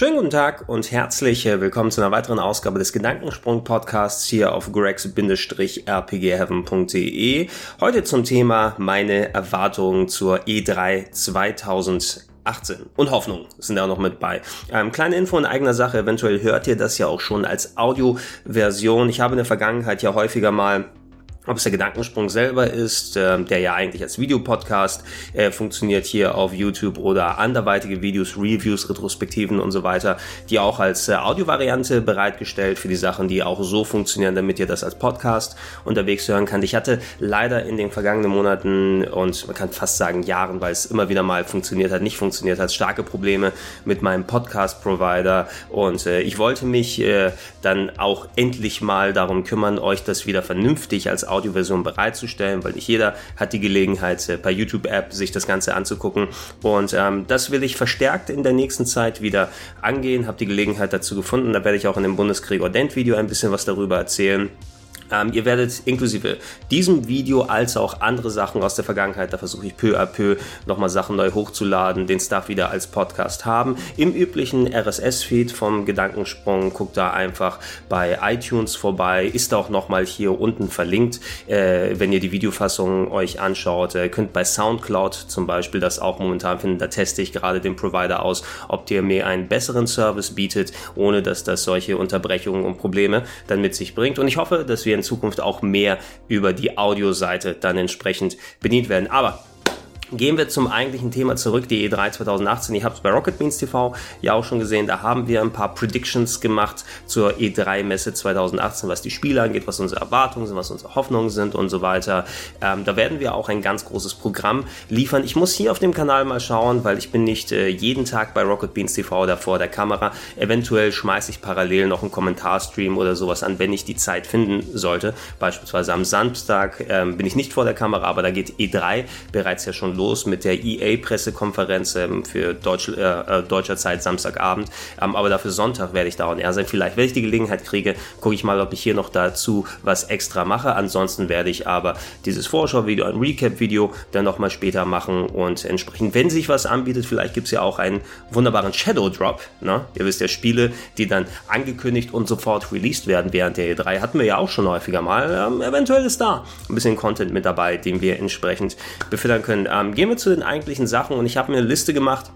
Schönen guten Tag und herzlich äh, willkommen zu einer weiteren Ausgabe des Gedankensprung-Podcasts hier auf grex-rpgheaven.de. Heute zum Thema meine Erwartungen zur E3 2018 und Hoffnung sind da noch mit bei. Ähm, kleine Info in eigener Sache, eventuell hört ihr das ja auch schon als Audioversion. Ich habe in der Vergangenheit ja häufiger mal ob es der Gedankensprung selber ist, äh, der ja eigentlich als Videopodcast äh, funktioniert hier auf YouTube oder anderweitige Videos, Reviews, Retrospektiven und so weiter, die auch als äh, Audiovariante bereitgestellt für die Sachen, die auch so funktionieren, damit ihr das als Podcast unterwegs hören könnt. Ich hatte leider in den vergangenen Monaten und man kann fast sagen Jahren, weil es immer wieder mal funktioniert hat, nicht funktioniert hat, starke Probleme mit meinem Podcast-Provider und äh, ich wollte mich äh, dann auch endlich mal darum kümmern, euch das wieder vernünftig als Audioversion bereitzustellen, weil nicht jeder hat die Gelegenheit, äh, bei YouTube-App sich das Ganze anzugucken. Und ähm, das will ich verstärkt in der nächsten Zeit wieder angehen, habe die Gelegenheit dazu gefunden. Da werde ich auch in dem Bundeskrieg Ordent-Video ein bisschen was darüber erzählen. Ähm, ihr werdet inklusive diesem Video als auch andere Sachen aus der Vergangenheit, da versuche ich peu à peu nochmal Sachen neu hochzuladen, den Stuff wieder als Podcast haben. Im üblichen RSS-Feed vom Gedankensprung, guckt da einfach bei iTunes vorbei, ist auch nochmal hier unten verlinkt, äh, wenn ihr die Videofassung euch anschaut. Ihr könnt bei Soundcloud zum Beispiel das auch momentan finden, da teste ich gerade den Provider aus, ob der mir einen besseren Service bietet, ohne dass das solche Unterbrechungen und Probleme dann mit sich bringt. Und ich hoffe, dass wir in Zukunft auch mehr über die Audioseite dann entsprechend bedient werden. Aber Gehen wir zum eigentlichen Thema zurück, die E3 2018. Ich habe es bei Rocket Beans TV ja auch schon gesehen. Da haben wir ein paar Predictions gemacht zur E3-Messe 2018, was die Spiele angeht, was unsere Erwartungen sind, was unsere Hoffnungen sind und so weiter. Ähm, da werden wir auch ein ganz großes Programm liefern. Ich muss hier auf dem Kanal mal schauen, weil ich bin nicht äh, jeden Tag bei Rocket Beans TV da vor der Kamera. Eventuell schmeiße ich parallel noch einen Kommentarstream oder sowas an, wenn ich die Zeit finden sollte. Beispielsweise am Samstag ähm, bin ich nicht vor der Kamera, aber da geht E3 bereits ja schon los mit der EA-Pressekonferenz ähm, für Deutsch, äh, äh, deutscher Zeit Samstagabend. Ähm, aber dafür Sonntag werde ich da on air sein. Vielleicht, wenn ich die Gelegenheit kriege, gucke ich mal, ob ich hier noch dazu was extra mache. Ansonsten werde ich aber dieses Vorschau-Video, ein Recap-Video dann nochmal später machen und entsprechend, wenn sich was anbietet, vielleicht gibt es ja auch einen wunderbaren Shadow Drop. Ne? Ihr wisst ja, Spiele, die dann angekündigt und sofort released werden während der E3, hatten wir ja auch schon häufiger mal. Ähm, eventuell ist da ein bisschen Content mit dabei, den wir entsprechend befüttern können. Ähm, gehen wir zu den eigentlichen Sachen und ich habe mir eine Liste gemacht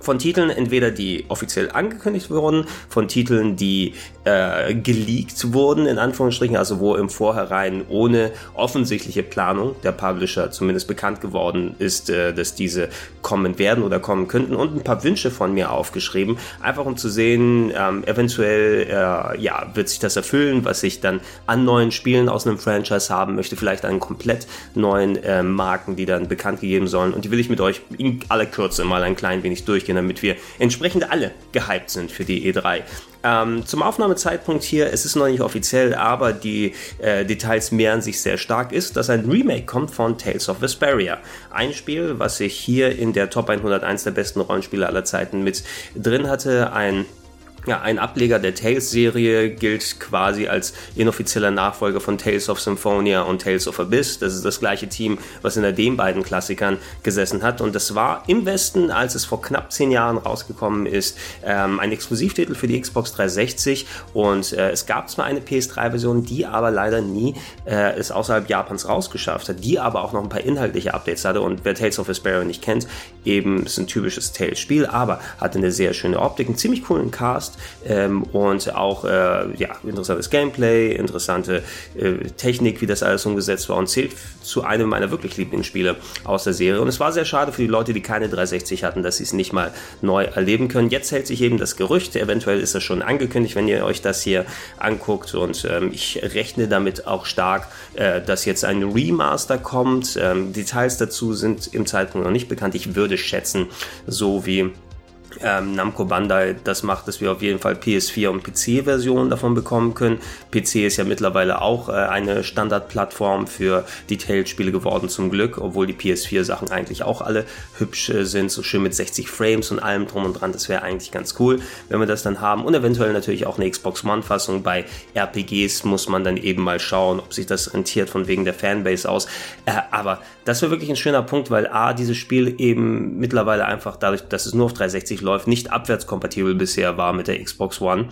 von Titeln, entweder die offiziell angekündigt wurden, von Titeln, die äh, geleakt wurden, in Anführungsstrichen, also wo im Vorhinein ohne offensichtliche Planung der Publisher zumindest bekannt geworden ist, äh, dass diese kommen werden oder kommen könnten. Und ein paar Wünsche von mir aufgeschrieben, einfach um zu sehen, ähm, eventuell äh, ja, wird sich das erfüllen, was ich dann an neuen Spielen aus einem Franchise haben möchte, vielleicht an komplett neuen äh, Marken, die dann bekannt gegeben sollen. Und die will ich mit euch in aller Kürze mal ein klein wenig durchgehen damit wir entsprechend alle gehypt sind für die E3. Ähm, zum Aufnahmezeitpunkt hier, es ist noch nicht offiziell, aber die äh, Details mehren sich sehr stark, ist, dass ein Remake kommt von Tales of Vesperia. Ein Spiel, was ich hier in der Top 101 der besten Rollenspiele aller Zeiten mit drin hatte, ein ja, ein Ableger der Tales-Serie gilt quasi als inoffizieller Nachfolger von Tales of Symphonia und Tales of Abyss. Das ist das gleiche Team, was hinter den beiden Klassikern gesessen hat. Und das war im Westen, als es vor knapp zehn Jahren rausgekommen ist, ähm, ein Exklusivtitel für die Xbox 360. Und äh, es gab zwar eine PS3-Version, die aber leider nie äh, es außerhalb Japans rausgeschafft hat, die aber auch noch ein paar inhaltliche Updates hatte. Und wer Tales of Vesperia nicht kennt, eben ist ein typisches Tales-Spiel, aber hat eine sehr schöne Optik, einen ziemlich coolen Cast ähm, und auch äh, ja, interessantes Gameplay, interessante äh, Technik, wie das alles umgesetzt war und zählt zu einem meiner wirklich Lieblingsspiele aus der Serie. Und es war sehr schade für die Leute, die keine 360 hatten, dass sie es nicht mal neu erleben können. Jetzt hält sich eben das Gerücht, eventuell ist das schon angekündigt, wenn ihr euch das hier anguckt und ähm, ich rechne damit auch stark, äh, dass jetzt ein Remaster kommt. Ähm, Details dazu sind im Zeitpunkt noch nicht bekannt. Ich würde schätzen, so wie ähm, Namco Bandai das macht, dass wir auf jeden Fall PS4 und PC-Versionen davon bekommen können. PC ist ja mittlerweile auch äh, eine Standardplattform für Detailed-Spiele geworden, zum Glück, obwohl die PS4-Sachen eigentlich auch alle hübsch äh, sind, so schön mit 60 Frames und allem drum und dran. Das wäre eigentlich ganz cool, wenn wir das dann haben. Und eventuell natürlich auch eine Xbox One-Fassung. Bei RPGs muss man dann eben mal schauen, ob sich das rentiert von wegen der Fanbase aus. Äh, aber das wäre wirklich ein schöner Punkt, weil A, dieses Spiel eben mittlerweile einfach dadurch, dass es nur auf 360 läuft, nicht abwärtskompatibel bisher war mit der Xbox One.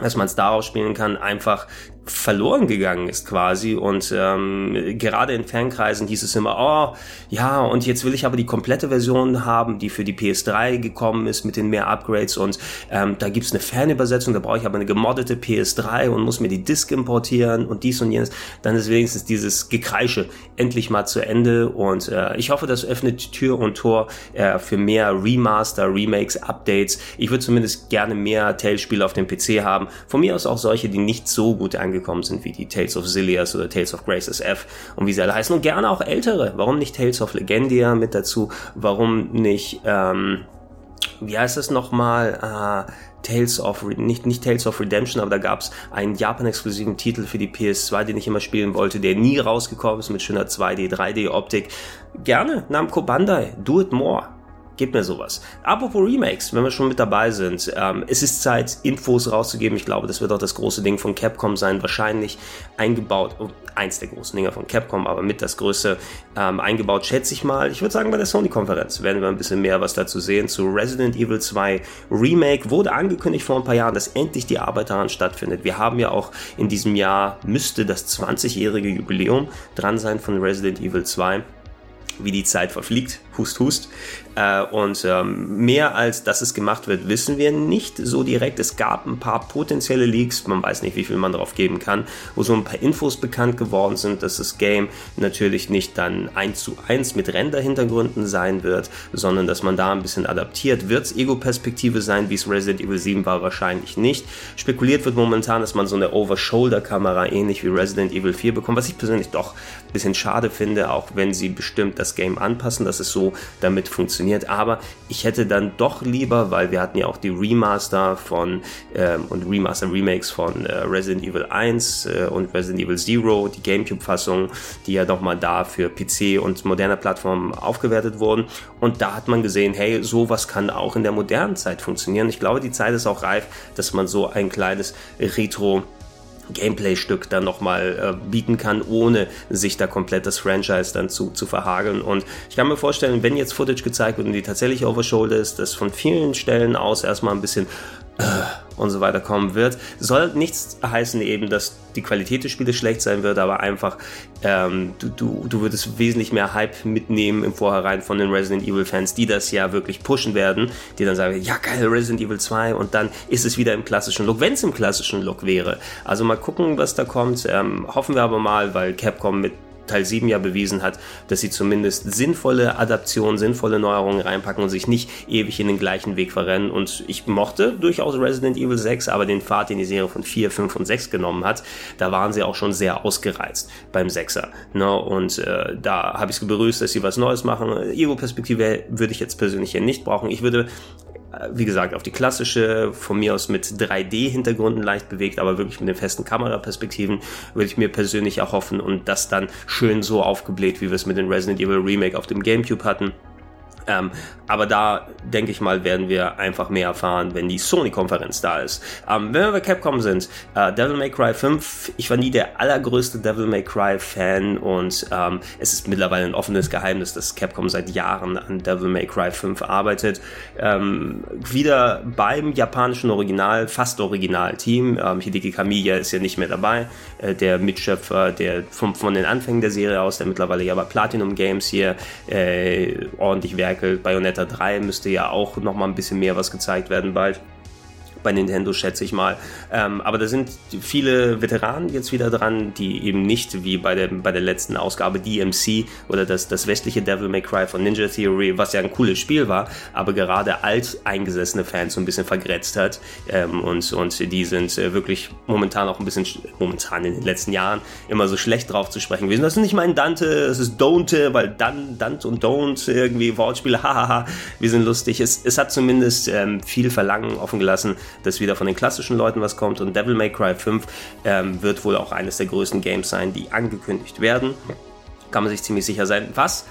Dass man es darauf spielen kann, einfach verloren gegangen ist quasi und ähm, gerade in Fankreisen hieß es immer, oh ja und jetzt will ich aber die komplette Version haben, die für die PS3 gekommen ist mit den mehr Upgrades und ähm, da gibt's eine Fernübersetzung, da brauche ich aber eine gemoddete PS3 und muss mir die Disk importieren und dies und jenes, dann ist wenigstens dieses Gekreische endlich mal zu Ende und äh, ich hoffe, das öffnet Tür und Tor äh, für mehr Remaster, Remakes, Updates. Ich würde zumindest gerne mehr Tales-Spiele auf dem PC haben. Von mir aus auch solche, die nicht so gut angekommen gekommen sind, wie die Tales of Zilias oder Tales of Grace SF und wie sie alle heißen. Und gerne auch ältere. Warum nicht Tales of Legendia mit dazu? Warum nicht, ähm, wie heißt das nochmal? Äh, Tales of, nicht, nicht Tales of Redemption, aber da gab es einen Japan-exklusiven Titel für die PS2, den ich immer spielen wollte, der nie rausgekommen ist mit schöner 2D, 3D-Optik. Gerne, Namco Bandai, do it more. Gebt mir sowas. Apropos Remakes, wenn wir schon mit dabei sind, ähm, es ist Zeit, Infos rauszugeben. Ich glaube, das wird auch das große Ding von Capcom sein. Wahrscheinlich eingebaut, oh, eins der großen Dinge von Capcom, aber mit das größte ähm, eingebaut, schätze ich mal. Ich würde sagen, bei der Sony-Konferenz werden wir ein bisschen mehr was dazu sehen. Zu Resident Evil 2 Remake wurde angekündigt vor ein paar Jahren, dass endlich die Arbeit daran stattfindet. Wir haben ja auch in diesem Jahr, müsste das 20-jährige Jubiläum dran sein von Resident Evil 2 wie die Zeit verfliegt, hust, hust. Äh, und ähm, mehr als dass es gemacht wird, wissen wir nicht so direkt. Es gab ein paar potenzielle Leaks, man weiß nicht, wie viel man darauf geben kann, wo so ein paar Infos bekannt geworden sind, dass das Game natürlich nicht dann eins zu eins mit Render-Hintergründen sein wird, sondern dass man da ein bisschen adaptiert. Wird es Ego-Perspektive sein, wie es Resident Evil 7 war? Wahrscheinlich nicht. Spekuliert wird momentan, dass man so eine Over-Shoulder-Kamera ähnlich wie Resident Evil 4 bekommt, was ich persönlich doch ein bisschen schade finde, auch wenn sie bestimmt das Game anpassen, dass es so damit funktioniert. Aber ich hätte dann doch lieber, weil wir hatten ja auch die Remaster von ähm, und Remaster Remakes von äh, Resident Evil 1 äh, und Resident Evil Zero, die GameCube-Fassung, die ja nochmal da für PC und moderne Plattformen aufgewertet wurden. Und da hat man gesehen, hey, sowas kann auch in der modernen Zeit funktionieren. Ich glaube, die Zeit ist auch reif, dass man so ein kleines Retro Gameplay-Stück dann nochmal äh, bieten kann, ohne sich da komplett das Franchise dann zu, zu verhageln. Und ich kann mir vorstellen, wenn jetzt Footage gezeigt wird und die tatsächlich over shoulder ist, dass von vielen Stellen aus erstmal ein bisschen äh, und so weiter kommen wird. Soll nichts heißen eben, dass die Qualität des Spieles schlecht sein wird, aber einfach ähm, du, du, du würdest wesentlich mehr Hype mitnehmen im Vorhinein von den Resident Evil Fans, die das ja wirklich pushen werden, die dann sagen, ja geil, Resident Evil 2 und dann ist es wieder im klassischen Look, wenn es im klassischen Look wäre. Also mal gucken, was da kommt. Ähm, hoffen wir aber mal, weil Capcom mit Teil 7 ja bewiesen hat, dass sie zumindest sinnvolle Adaptionen, sinnvolle Neuerungen reinpacken und sich nicht ewig in den gleichen Weg verrennen. Und ich mochte durchaus Resident Evil 6, aber den Pfad, den die Serie von 4, 5 und 6 genommen hat, da waren sie auch schon sehr ausgereizt beim 6er. Ne? Und äh, da habe ich es begrüßt, dass sie was Neues machen. Ego-Perspektive würde ich jetzt persönlich hier nicht brauchen. Ich würde wie gesagt, auf die klassische, von mir aus mit 3D-Hintergründen leicht bewegt, aber wirklich mit den festen Kameraperspektiven, würde ich mir persönlich erhoffen und das dann schön so aufgebläht, wie wir es mit dem Resident Evil Remake auf dem GameCube hatten. Ähm, aber da denke ich mal, werden wir einfach mehr erfahren, wenn die Sony-Konferenz da ist. Ähm, wenn wir bei Capcom sind, äh, Devil May Cry 5, ich war nie der allergrößte Devil May Cry Fan und ähm, es ist mittlerweile ein offenes Geheimnis, dass Capcom seit Jahren an Devil May Cry 5 arbeitet. Ähm, wieder beim japanischen Original, fast Original-Team. Ähm, Hideki Kamiya ist ja nicht mehr dabei, äh, der Mitschöpfer, der vom, von den Anfängen der Serie aus, der mittlerweile ja bei Platinum Games hier äh, ordentlich Werk werkelt. Bayonetta 3 müsste ja auch noch mal ein bisschen mehr was gezeigt werden bald bei Nintendo, schätze ich mal. Ähm, aber da sind viele Veteranen jetzt wieder dran, die eben nicht wie bei der, bei der letzten Ausgabe DMC oder das, das westliche Devil May Cry von Ninja Theory, was ja ein cooles Spiel war, aber gerade alt eingesessene Fans so ein bisschen vergrätzt hat. Ähm, und, und die sind äh, wirklich momentan auch ein bisschen, momentan in den letzten Jahren, immer so schlecht drauf zu sprechen gewesen. Das ist nicht mein Dante, das ist Don't, weil dann, Dante und Don't irgendwie Wortspiele, hahaha, wir sind lustig. Es, es hat zumindest ähm, viel Verlangen offen gelassen, dass wieder von den klassischen Leuten was kommt. Und Devil May Cry 5 ähm, wird wohl auch eines der größten Games sein, die angekündigt werden. Kann man sich ziemlich sicher sein. Was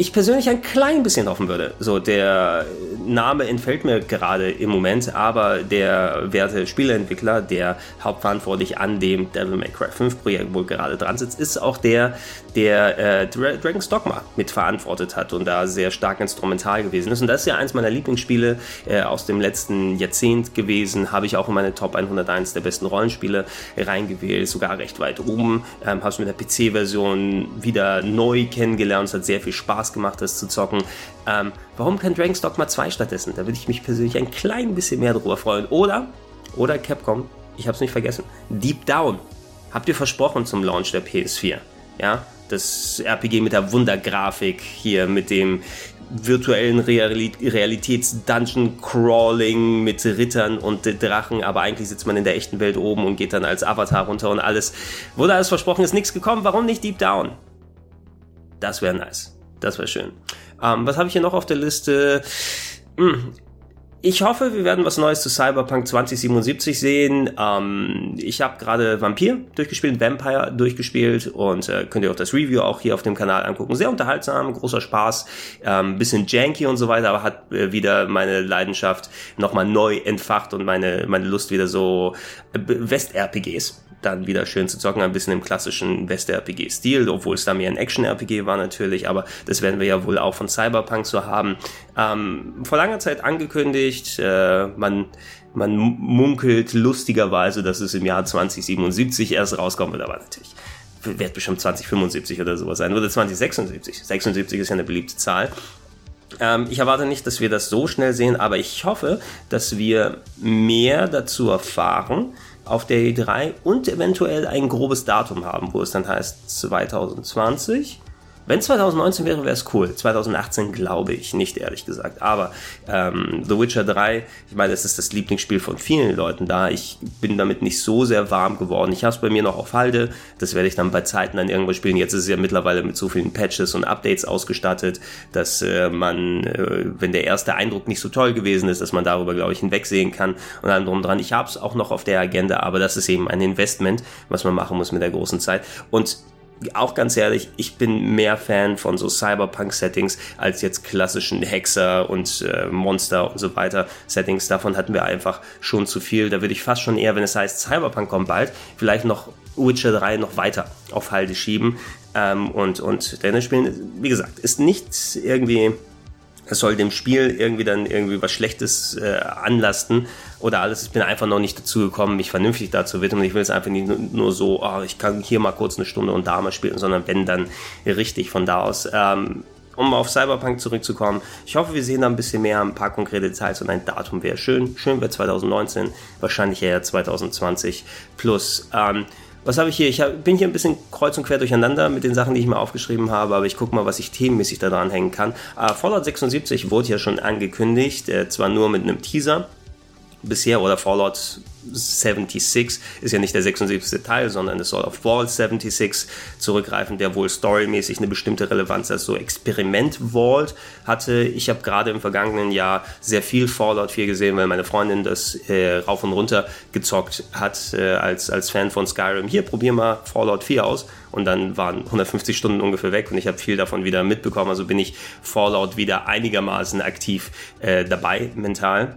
ich persönlich ein klein bisschen hoffen würde. So, der Name entfällt mir gerade im Moment, aber der werte Spieleentwickler, der hauptverantwortlich an dem Devil May Cry 5 Projekt wohl gerade dran sitzt, ist auch der, der äh, Dragon's Dogma mitverantwortet hat und da sehr stark instrumental gewesen ist. Und das ist ja eins meiner Lieblingsspiele äh, aus dem letzten Jahrzehnt gewesen. Habe ich auch in meine Top 101 der besten Rollenspiele reingewählt, sogar recht weit oben. Ähm, Habe es mit der PC-Version wieder neu kennengelernt. Es hat sehr viel Spaß gemacht, das zu zocken. Ähm, warum kein Dragon's Dogma 2 stattdessen? Da würde ich mich persönlich ein klein bisschen mehr drüber freuen. Oder, oder Capcom, ich habe es nicht vergessen, Deep Down. Habt ihr versprochen zum Launch der PS4? Ja, das RPG mit der Wundergrafik hier, mit dem virtuellen Realitäts-Dungeon-Crawling mit Rittern und Drachen, aber eigentlich sitzt man in der echten Welt oben und geht dann als Avatar runter und alles. Wurde alles versprochen, ist nichts gekommen, warum nicht Deep Down? Das wäre nice. Das wäre schön. Ähm, was habe ich hier noch auf der Liste? Hm. Ich hoffe, wir werden was Neues zu Cyberpunk 2077 sehen. Ähm, ich habe gerade Vampir durchgespielt, Vampire durchgespielt und äh, könnt ihr auch das Review auch hier auf dem Kanal angucken. Sehr unterhaltsam, großer Spaß, ähm, bisschen janky und so weiter, aber hat äh, wieder meine Leidenschaft nochmal neu entfacht und meine, meine Lust wieder so äh, West-RPGs dann wieder schön zu zocken, ein bisschen im klassischen West-RPG-Stil, obwohl es da mehr ein Action-RPG war natürlich, aber das werden wir ja wohl auch von Cyberpunk so haben. Ähm, vor langer Zeit angekündigt, äh, man man munkelt lustigerweise, dass es im Jahr 2077 erst rauskommen wird, aber natürlich wird bestimmt 2075 oder sowas sein, oder 2076. 76 ist ja eine beliebte Zahl. Ähm, ich erwarte nicht, dass wir das so schnell sehen, aber ich hoffe, dass wir mehr dazu erfahren, auf der E3 und eventuell ein grobes Datum haben, wo es dann heißt 2020 wenn 2019 wäre, wäre es cool. 2018 glaube ich nicht, ehrlich gesagt. Aber ähm, The Witcher 3, ich meine, es ist das Lieblingsspiel von vielen Leuten da. Ich bin damit nicht so sehr warm geworden. Ich habe es bei mir noch auf Halde. Das werde ich dann bei Zeiten dann irgendwo spielen. Jetzt ist es ja mittlerweile mit so vielen Patches und Updates ausgestattet, dass äh, man, äh, wenn der erste Eindruck nicht so toll gewesen ist, dass man darüber, glaube ich, hinwegsehen kann und allem drum dran. Ich habe es auch noch auf der Agenda, aber das ist eben ein Investment, was man machen muss mit der großen Zeit. Und auch ganz ehrlich, ich bin mehr Fan von so Cyberpunk-Settings als jetzt klassischen Hexer und äh, Monster und so weiter Settings. Davon hatten wir einfach schon zu viel. Da würde ich fast schon eher, wenn es heißt Cyberpunk kommt bald, vielleicht noch Witcher 3 noch weiter auf Halde schieben. Ähm, und, und Dennis spielen, wie gesagt, ist nicht irgendwie es soll dem Spiel irgendwie dann irgendwie was Schlechtes äh, anlasten oder alles. Ich bin einfach noch nicht dazu gekommen, mich vernünftig dazu widmen. Ich will es einfach nicht nur so, oh, ich kann hier mal kurz eine Stunde und da mal spielen, sondern wenn dann richtig von da aus. Ähm, um auf Cyberpunk zurückzukommen, ich hoffe, wir sehen da ein bisschen mehr, ein paar konkrete Details und ein Datum wäre schön. Schön wäre 2019, wahrscheinlich eher 2020 plus. Ähm, was habe ich hier? Ich hab, bin hier ein bisschen kreuz und quer durcheinander mit den Sachen, die ich mir aufgeschrieben habe, aber ich gucke mal, was ich themenmäßig da dran hängen kann. Uh, Fallout 76 wurde ja schon angekündigt, äh, zwar nur mit einem Teaser bisher oder Fallout 76 ist ja nicht der 76. Teil, sondern es soll auf Vault 76 zurückgreifen, der wohl storymäßig eine bestimmte Relevanz als so Experiment Vault hatte. Ich habe gerade im vergangenen Jahr sehr viel Fallout 4 gesehen, weil meine Freundin das äh, rauf und runter gezockt hat äh, als, als Fan von Skyrim. Hier, probier mal Fallout 4 aus. Und dann waren 150 Stunden ungefähr weg und ich habe viel davon wieder mitbekommen. Also bin ich Fallout wieder einigermaßen aktiv äh, dabei mental.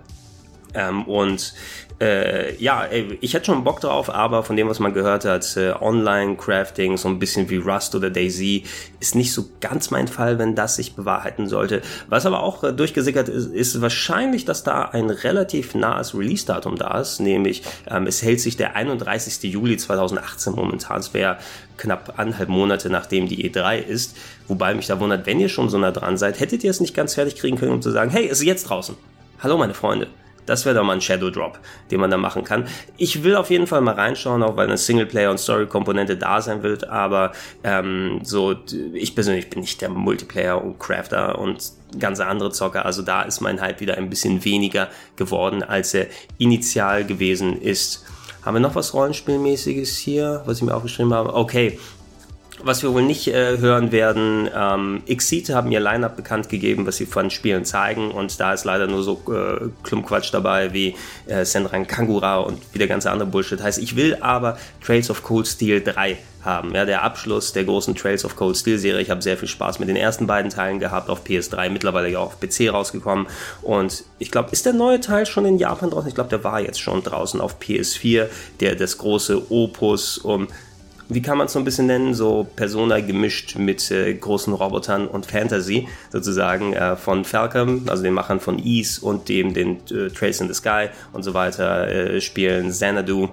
Ähm, und äh, ja, ich hätte schon Bock drauf, aber von dem, was man gehört hat, äh, Online-Crafting, so ein bisschen wie Rust oder Daisy, ist nicht so ganz mein Fall, wenn das sich bewahrheiten sollte. Was aber auch äh, durchgesickert ist, ist wahrscheinlich, dass da ein relativ nahes Release-Datum da ist, nämlich ähm, es hält sich der 31. Juli 2018 momentan. Es wäre knapp anderthalb Monate nachdem die E3 ist, wobei mich da wundert, wenn ihr schon so nah dran seid, hättet ihr es nicht ganz fertig kriegen können, um zu sagen, hey, es ist jetzt draußen. Hallo meine Freunde. Das wäre doch mal ein Shadow Drop, den man da machen kann. Ich will auf jeden Fall mal reinschauen, auch weil eine Singleplayer- und Story-Komponente da sein wird, aber ähm, so, ich persönlich bin nicht der Multiplayer- und Crafter und ganz andere Zocker, also da ist mein Hype wieder ein bisschen weniger geworden, als er initial gewesen ist. Haben wir noch was Rollenspielmäßiges hier, was ich mir aufgeschrieben habe? Okay, Was wir wohl nicht äh, hören werden, ähm, Exit haben ihr Line-Up bekannt gegeben, was sie von Spielen zeigen und da ist leider nur so äh, Klumpquatsch dabei wie äh, Senran Kangura und wieder ganz andere Bullshit. Heißt, ich will aber Trails of Cold Steel 3 haben. Ja, der Abschluss der großen Trails of Cold Steel Serie. Ich habe sehr viel Spaß mit den ersten beiden Teilen gehabt auf PS3, mittlerweile ja auch auf PC rausgekommen. Und ich glaube, ist der neue Teil schon in Japan draußen? Ich glaube, der war jetzt schon draußen auf PS4, der das große Opus um wie kann man es so ein bisschen nennen, so Persona gemischt mit äh, großen Robotern und Fantasy sozusagen äh, von Falcom, also den Machern von Ease und dem den äh, Trace in the Sky und so weiter äh, spielen, Xanadu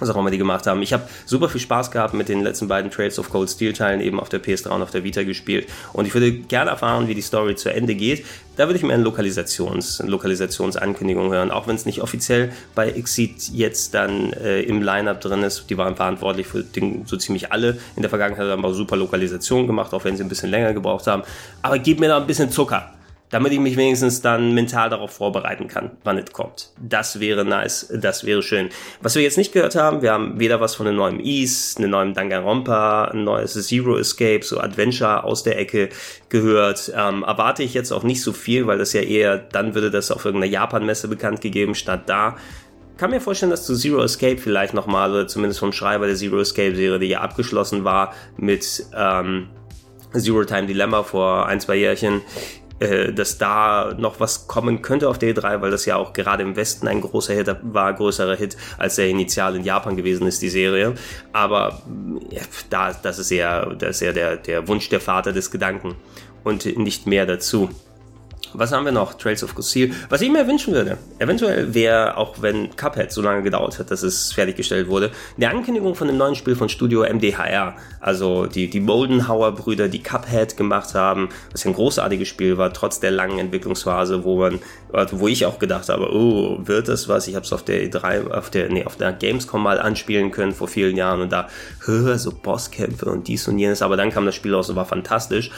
was auch immer die gemacht haben. Ich habe super viel Spaß gehabt mit den letzten beiden Trails of Cold Steel Teilen eben auf der PS3 und auf der Vita gespielt und ich würde gerne erfahren, wie die Story zu Ende geht. Da würde ich mir eine Lokalisations, eine Lokalisationsankündigung hören, auch wenn es nicht offiziell bei Exit jetzt dann äh, im Lineup drin ist. Die waren verantwortlich für den, so ziemlich alle. In der Vergangenheit haben wir super Lokalisation gemacht, auch wenn sie ein bisschen länger gebraucht haben. Aber gib mir da ein bisschen Zucker damit ich mich wenigstens dann mental darauf vorbereiten kann, wann es kommt. Das wäre nice, das wäre schön. Was wir jetzt nicht gehört haben, wir haben weder was von einem neuen Ease, einem neuen Danganronpa, ein neues Zero Escape, so Adventure aus der Ecke gehört. Ähm, erwarte ich jetzt auch nicht so viel, weil das ja eher, dann würde das auf irgendeiner Japan-Messe bekannt gegeben, statt da kann mir vorstellen, dass zu Zero Escape vielleicht nochmal, oder zumindest vom Schreiber der Zero Escape Serie, die ja abgeschlossen war mit ähm, Zero Time Dilemma vor ein, zwei Jährchen, äh, dass da noch was kommen könnte auf d 3 weil das ja auch gerade im Westen ein großer Hit war, größerer Hit, als der initial in Japan gewesen ist, die Serie. Aber ja, da, das ist ja, das ist ja der, der Wunsch der Vater des Gedanken und nicht mehr dazu. Was haben wir noch? Trails of Conceal. Was ich mir wünschen würde, eventuell wäre, auch wenn Cuphead so lange gedauert hat, dass es fertiggestellt wurde, eine Ankündigung von dem neuen Spiel von Studio MDHR. Also die, die Moldenhauer-Brüder, die Cuphead gemacht haben, was ein großartiges Spiel war, trotz der langen Entwicklungsphase, wo man, also wo ich auch gedacht habe, oh, wird das was? Ich habe es auf der E3, auf der, nee, auf der Gamescom mal anspielen können vor vielen Jahren und da, so Bosskämpfe und dies und jenes, aber dann kam das Spiel raus und war fantastisch.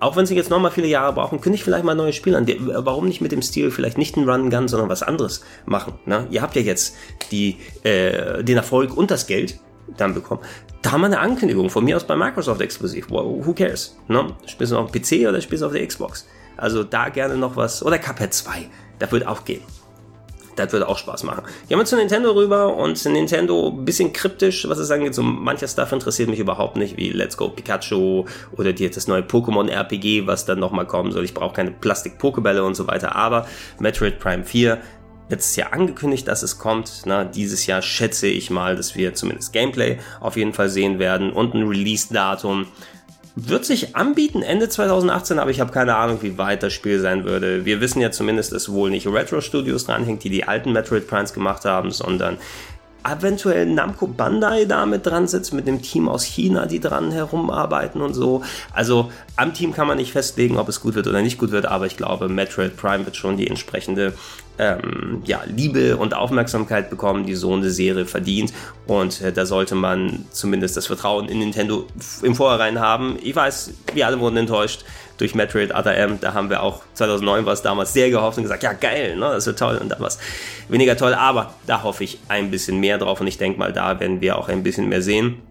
Auch wenn sie jetzt nochmal viele Jahre brauchen, könnte ich vielleicht mal ein neues Spiel an. Warum nicht mit dem Stil vielleicht nicht ein Run Gun, sondern was anderes machen? Ne? Ihr habt ja jetzt die, äh, den Erfolg und das Geld dann bekommen. Da haben wir eine Ankündigung von mir aus bei Microsoft exklusiv. Well, who cares? Ne? Spielst du auf dem PC oder spielst du auf der Xbox? Also da gerne noch was. Oder Cuphead 2. Da wird auch gehen das würde auch Spaß machen. Gehen wir zu Nintendo rüber und Nintendo ein bisschen kryptisch, was es angeht. So mancher Stuff interessiert mich überhaupt nicht, wie Let's Go Pikachu oder die, das neue Pokémon RPG, was dann nochmal kommen soll. Ich brauche keine Plastik-Pokebälle und so weiter. Aber Metroid Prime 4 letztes Jahr angekündigt, dass es kommt. Na, dieses Jahr schätze ich mal, dass wir zumindest Gameplay auf jeden Fall sehen werden und ein Release-Datum wird sich anbieten Ende 2018, aber ich habe keine Ahnung, wie weit das Spiel sein würde. Wir wissen ja zumindest, dass wohl nicht Retro Studios dranhängt, die die alten Metroid Primes gemacht haben, sondern eventuell Namco Bandai damit dran sitzt, mit einem Team aus China, die dran herumarbeiten und so. Also am Team kann man nicht festlegen, ob es gut wird oder nicht gut wird, aber ich glaube, Metroid Prime wird schon die entsprechende ähm, ja, Liebe und Aufmerksamkeit bekommen, die so eine Serie verdient. Und äh, da sollte man zumindest das Vertrauen in Nintendo im Vorhinein haben. Ich weiß, wir alle wurden enttäuscht durch Metroid Other M. Da haben wir auch 2009 war es damals sehr gehofft und gesagt, ja geil, ne, das wird toll. Und dann war es weniger toll, aber da hoffe ich ein bisschen mehr drauf und ich denke mal, da werden wir auch ein bisschen mehr sehen.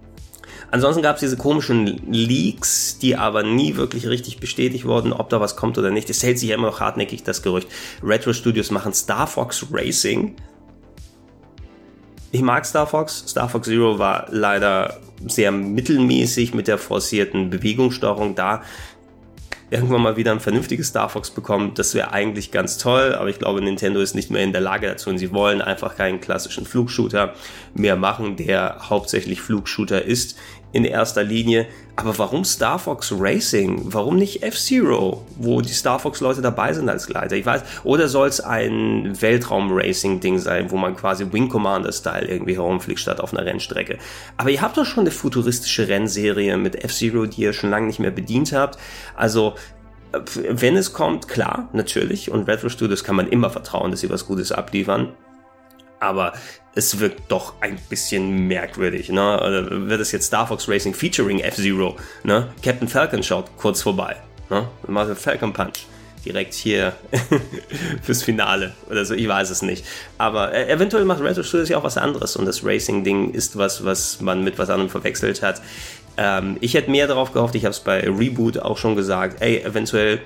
Ansonsten gab es diese komischen Leaks, die aber nie wirklich richtig bestätigt wurden, ob da was kommt oder nicht. Es hält sich ja immer noch hartnäckig das Gerücht. Retro Studios machen Star Fox Racing. Ich mag Star Fox. Star Fox Zero war leider sehr mittelmäßig mit der forcierten Bewegungssteuerung da irgendwann mal wieder ein vernünftiges Star Fox bekommen, das wäre eigentlich ganz toll, aber ich glaube, Nintendo ist nicht mehr in der Lage dazu und sie wollen einfach keinen klassischen Flugshooter mehr machen, der hauptsächlich Flugshooter ist in erster Linie. Aber warum Star Fox Racing? Warum nicht F-Zero, wo die Star Fox Leute dabei sind als Gleiter? Ich weiß, oder soll es ein Weltraum-Racing-Ding sein, wo man quasi Wing Commander-Style irgendwie herumfliegt statt auf einer Rennstrecke? Aber ihr habt doch schon eine futuristische Rennserie mit F-Zero, die ihr schon lange nicht mehr bedient habt. Also wenn es kommt, klar, natürlich. Und Retro Studios kann man immer vertrauen, dass sie was Gutes abliefern aber es wirkt doch ein bisschen merkwürdig. Ne? Wird es jetzt Star Fox Racing featuring F-Zero? Ne? Captain Falcon schaut kurz vorbei. Ne? Macht Falcon Punch direkt hier fürs Finale oder so, ich weiß es nicht. Aber äh, eventuell macht Retro Studios ja auch was anderes und das Racing-Ding ist was, was man mit was anderem verwechselt hat. Ähm, ich hätte mehr darauf gehofft, ich habe es bei Reboot auch schon gesagt, ey, eventuell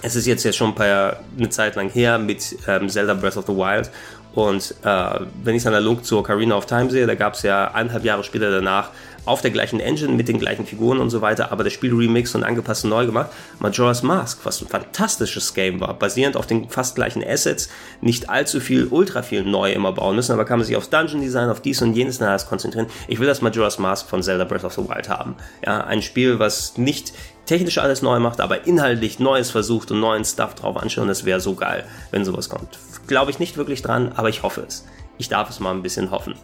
es ist jetzt ja schon ein paar, eine Zeit lang her mit ähm, Zelda Breath of the Wild und äh, wenn ich es analog zur Ocarina of Time sehe, da gab es ja eineinhalb Jahre später danach auf der gleichen Engine mit den gleichen Figuren und so weiter, aber das Spiel remixed und angepasst und neu gemacht. Majora's Mask, was ein fantastisches Game war, basierend auf den fast gleichen Assets, nicht allzu viel, ultra viel neu immer bauen müssen, aber kann man sich aufs Dungeon Design, auf dies und jenes und alles konzentrieren. Ich will das Majora's Mask von Zelda Breath of the Wild haben. Ja, ein Spiel, was nicht technisch alles neu macht, aber inhaltlich Neues versucht und neuen Stuff drauf anschauen. Das wäre so geil, wenn sowas kommt. Glaube ich nicht wirklich dran, aber ich hoffe es. Ich darf es mal ein bisschen hoffen.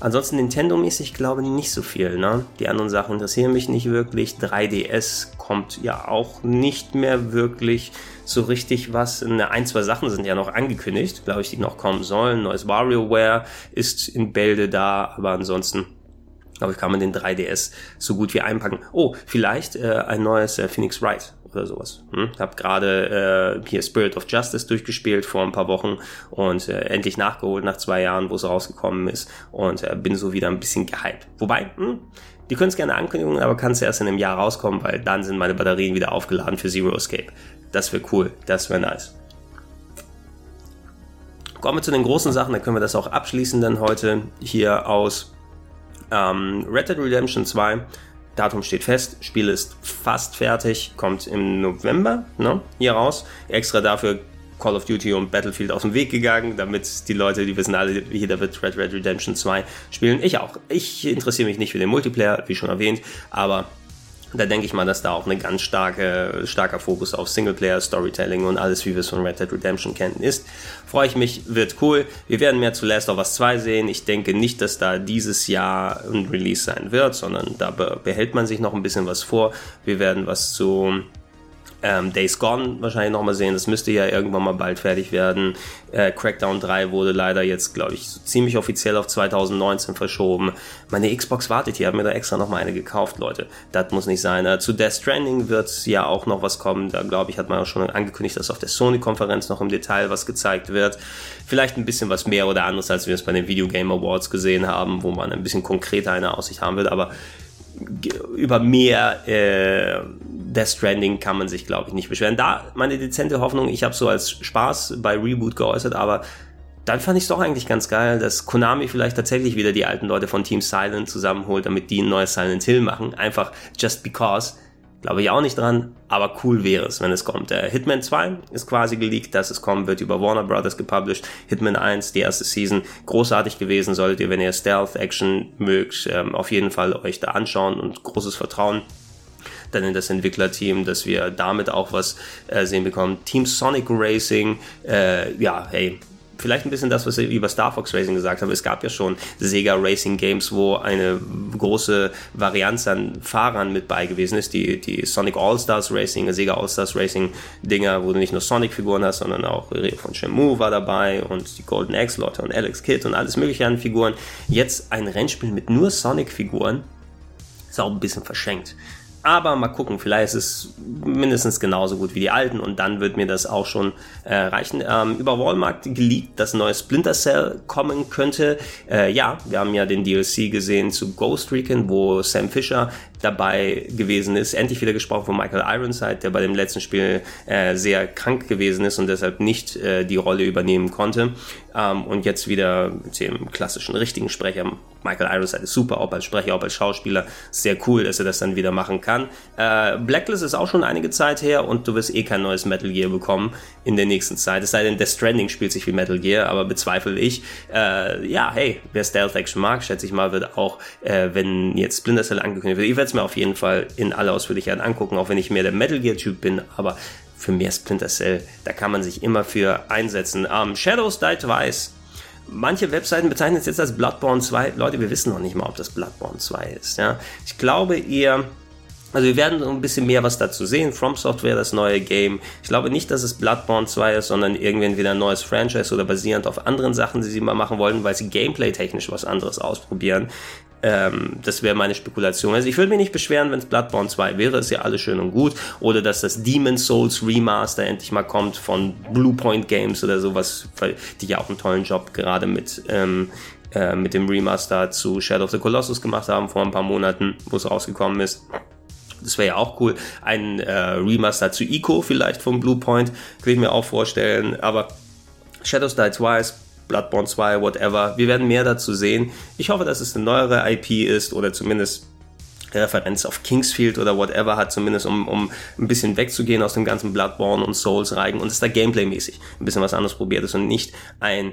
Ansonsten Nintendo-mäßig glaube ich nicht so viel. Ne? Die anderen Sachen interessieren mich nicht wirklich. 3DS kommt ja auch nicht mehr wirklich so richtig was. Ein, zwei Sachen sind ja noch angekündigt, glaube ich, die noch kommen sollen. Neues WarioWare ist in Bälde da, aber ansonsten glaube ich, kann man den 3DS so gut wie einpacken. Oh, vielleicht äh, ein neues äh, Phoenix Wright oder sowas. Hm? Hab gerade äh, hier Spirit of Justice durchgespielt vor ein paar Wochen und äh, endlich nachgeholt nach zwei Jahren, wo es rausgekommen ist und äh, bin so wieder ein bisschen gehypt. Wobei, hm, die können es gerne ankündigen, aber kann es erst in einem Jahr rauskommen, weil dann sind meine Batterien wieder aufgeladen für Zero Escape. Das wäre cool, das wäre nice. Kommen wir zu den großen Sachen, dann können wir das auch abschließen dann heute hier aus ähm, Red Dead Redemption 2, Datum steht fest, Spiel ist fast fertig, kommt im November ne, hier raus. Extra dafür Call of Duty und Battlefield aus dem Weg gegangen, damit die Leute, die wissen alle, jeder wird Red Red Redemption 2 spielen. Ich auch. Ich interessiere mich nicht für den Multiplayer, wie schon erwähnt, aber da denke ich mal, dass da auch ein ganz starke, starker Fokus auf Singleplayer, Storytelling und alles, wie wir es von Red Dead Redemption kennen, ist. Freue ich mich, wird cool. Wir werden mehr zu Last of Us 2 sehen. Ich denke nicht, dass da dieses Jahr ein Release sein wird, sondern da behält man sich noch ein bisschen was vor. Wir werden was zu ähm, Days Gone wahrscheinlich nochmal sehen. Das müsste ja irgendwann mal bald fertig werden. Äh, Crackdown 3 wurde leider jetzt, glaube ich, so ziemlich offiziell auf 2019 verschoben. Meine Xbox wartet hier, habe mir da extra nochmal eine gekauft, Leute. Das muss nicht sein. Äh, zu Death Stranding wird ja auch noch was kommen. Da, glaube ich, hat man auch schon angekündigt, dass auf der Sony-Konferenz noch im Detail was gezeigt wird. Vielleicht ein bisschen was mehr oder anderes, als wir es bei den Video Game Awards gesehen haben, wo man ein bisschen konkreter eine Aussicht haben wird. Aber über mehr äh, Death Stranding kann man sich, glaube ich, nicht beschweren. Da meine dezente Hoffnung, ich habe so als Spaß bei Reboot geäußert, aber dann fand ich es doch eigentlich ganz geil, dass Konami vielleicht tatsächlich wieder die alten Leute von Team Silent zusammenholt, damit die ein neues Silent Hill machen. Einfach just because. Glaube ich auch nicht dran, aber cool wäre es, wenn es kommt. Äh, Hitman 2 ist quasi geleakt, dass es kommen wird, über Warner Brothers gepublished. Hitman 1, die erste Season, großartig gewesen, solltet ihr, wenn ihr Stealth-Action mögt, ähm, auf jeden Fall euch da anschauen und großes Vertrauen dann in das Entwicklerteam, dass wir damit auch was äh, sehen bekommen. Team Sonic Racing, äh, ja, hey, vielleicht ein bisschen das, was ich über Star Fox Racing gesagt habe. Es gab ja schon Sega Racing Games, wo eine große Varianz an Fahrern mit bei gewesen ist. Die, die Sonic All-Stars Racing, Sega All-Stars Racing Dinger, wo du nicht nur Sonic-Figuren hast, sondern auch von Shenmue war dabei und die Golden Axe-Leute und Alex Kidd und alles mögliche an Figuren. Jetzt ein Rennspiel mit nur Sonic-Figuren ist auch ein bisschen verschenkt. Aber mal gucken, vielleicht ist es mindestens genauso gut wie die alten und dann wird mir das auch schon äh, reichen. Ähm, über Walmart geleakt, dass ein neues Splinter Cell kommen könnte. Äh, ja, wir haben ja den DLC gesehen zu Ghost Recon, wo Sam Fisher dabei gewesen ist. Endlich wieder gesprochen von Michael Ironside, der bei dem letzten Spiel äh, sehr krank gewesen ist und deshalb nicht äh, die Rolle übernehmen konnte. Ähm, und jetzt wieder mit dem klassischen richtigen Sprecher. Michael Ironside ist super, ob als Sprecher, ob als Schauspieler. Sehr cool, dass er das dann wieder machen kann. Äh, Blacklist ist auch schon einige Zeit her und du wirst eh kein neues Metal Gear bekommen in der nächsten Zeit. Es sei denn, Death Stranding spielt sich wie Metal Gear, aber bezweifle ich. Äh, ja, hey, wer Stealth Action mag, schätze ich mal, wird auch, äh, wenn jetzt Splinter Cell angekündigt wird, ich werde es mir auf jeden Fall in aller Ausführlichkeit angucken, auch wenn ich mehr der Metal Gear Typ bin, aber für mehr Splinter Cell, da kann man sich immer für einsetzen. Um, ähm, Shadows Die Twice. Manche Webseiten bezeichnen es jetzt als Bloodborne 2. Leute, wir wissen noch nicht mal, ob das Bloodborne 2 ist. Ja? Ich glaube eher, also wir werden ein bisschen mehr was dazu sehen. From Software, das neue Game. Ich glaube nicht, dass es Bloodborne 2 ist, sondern irgendwann wieder ein neues Franchise oder basierend auf anderen Sachen, die sie mal machen wollen, weil sie gameplay-technisch was anderes ausprobieren. Ähm, das wäre meine Spekulation. Also ich würde mich nicht beschweren, wenn es Bloodborne 2 wäre, ist ja alles schön und gut. Oder dass das Demon Souls Remaster endlich mal kommt von Bluepoint Games oder sowas, weil die ja auch einen tollen Job gerade mit ähm, äh, mit dem Remaster zu Shadow of the Colossus gemacht haben vor ein paar Monaten, wo es rausgekommen ist. Das wäre ja auch cool. Ein äh, Remaster zu Ico vielleicht vom Bluepoint, könnte ich mir auch vorstellen. Aber Shadows Die Twice, Bloodborne 2, whatever. Wir werden mehr dazu sehen. Ich hoffe, dass es eine neuere IP ist oder zumindest Referenz auf Kingsfield oder whatever hat, zumindest um, um ein bisschen wegzugehen aus dem ganzen Bloodborne und Souls-Reigen und es da Gameplay-mäßig ein bisschen was anderes probiert ist und nicht ein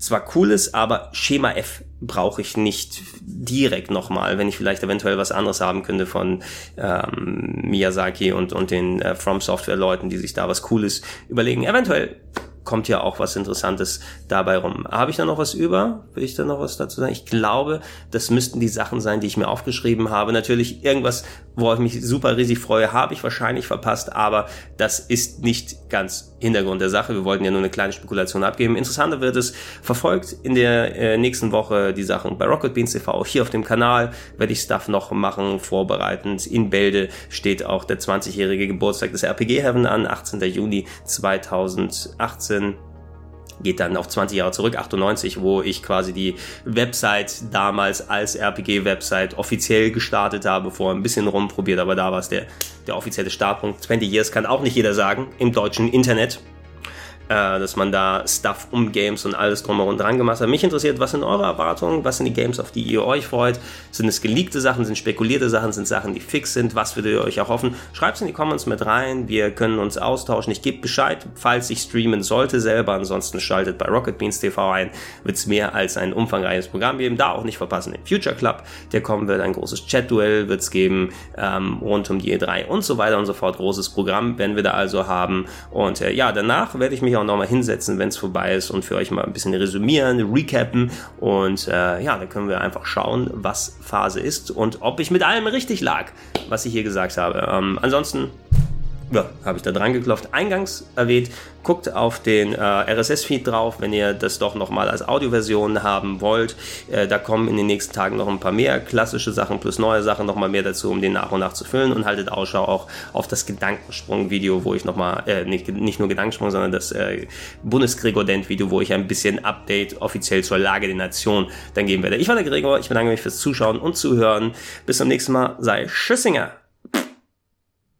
zwar cooles, aber Schema F brauche ich nicht direkt nochmal, wenn ich vielleicht eventuell was anderes haben könnte von ähm, Miyazaki und, und den äh, From Software Leuten, die sich da was Cooles überlegen. Eventuell kommt ja auch was Interessantes dabei rum. Habe ich da noch was über? Will ich da noch was dazu sagen? Ich glaube, das müssten die Sachen sein, die ich mir aufgeschrieben habe. Natürlich irgendwas, worauf ich mich super riesig freue, habe ich wahrscheinlich verpasst, aber das ist nicht ganz Hintergrund der Sache. Wir wollten ja nur eine kleine Spekulation abgeben. Interessanter wird es, verfolgt in der äh, nächsten Woche die Sachen bei Rocket Beans TV. Hier auf dem Kanal werde ich Stuff noch machen, vorbereitend. In Bälde steht auch der 20-jährige Geburtstag des RPG Heaven an, 18. Juni 2018 geht dann auf 20 Jahre zurück, 98, wo ich quasi die Website damals als RPG-Website offiziell gestartet habe, vorher ein bisschen rumprobiert, aber da war es der, der offizielle Startpunkt. 20 Years kann auch nicht jeder sagen im deutschen Internet dass man da Stuff um Games und alles drumherum dran gemacht hat. Mich interessiert, was sind eure Erwartungen? Was sind die Games, auf die ihr euch freut? Sind es geleakte Sachen? Sind spekulierte Sachen? Sind Sachen, die fix sind? Was würdet ihr euch auch hoffen? Schreibt es in die Comments mit rein. Wir können uns austauschen. Ich gebe Bescheid, falls ich streamen sollte selber. Ansonsten schaltet bei Rocket Beans TV ein. Wird es mehr als ein umfangreiches Programm geben. Da auch nicht verpassen. Den Future Club, der kommen wird. Ein großes Chat-Duell wird es geben. Ähm, rund um die E3 und so weiter und so fort. Großes Programm werden wir da also haben. Und äh, ja, danach werde ich mich auch nochmal hinsetzen, wenn es vorbei ist und für euch mal ein bisschen resümieren, recappen und äh, ja, da können wir einfach schauen, was Phase ist und ob ich mit allem richtig lag, was ich hier gesagt habe. Ähm, ansonsten ja, habe ich da dran geklopft, eingangs erwähnt. Guckt auf den äh, RSS-Feed drauf, wenn ihr das doch nochmal als Audioversion haben wollt. Äh, da kommen in den nächsten Tagen noch ein paar mehr klassische Sachen plus neue Sachen nochmal mehr dazu, um den nach und nach zu füllen. Und haltet Ausschau auch auf das Gedankensprung-Video, wo ich nochmal, äh, nicht, nicht nur Gedankensprung, sondern das äh, Bundesgregor-Dent-Video, wo ich ein bisschen Update offiziell zur Lage der Nation dann geben werde. Ich war der Gregor, ich bedanke mich fürs Zuschauen und Zuhören. Bis zum nächsten Mal, sei Schüssinger!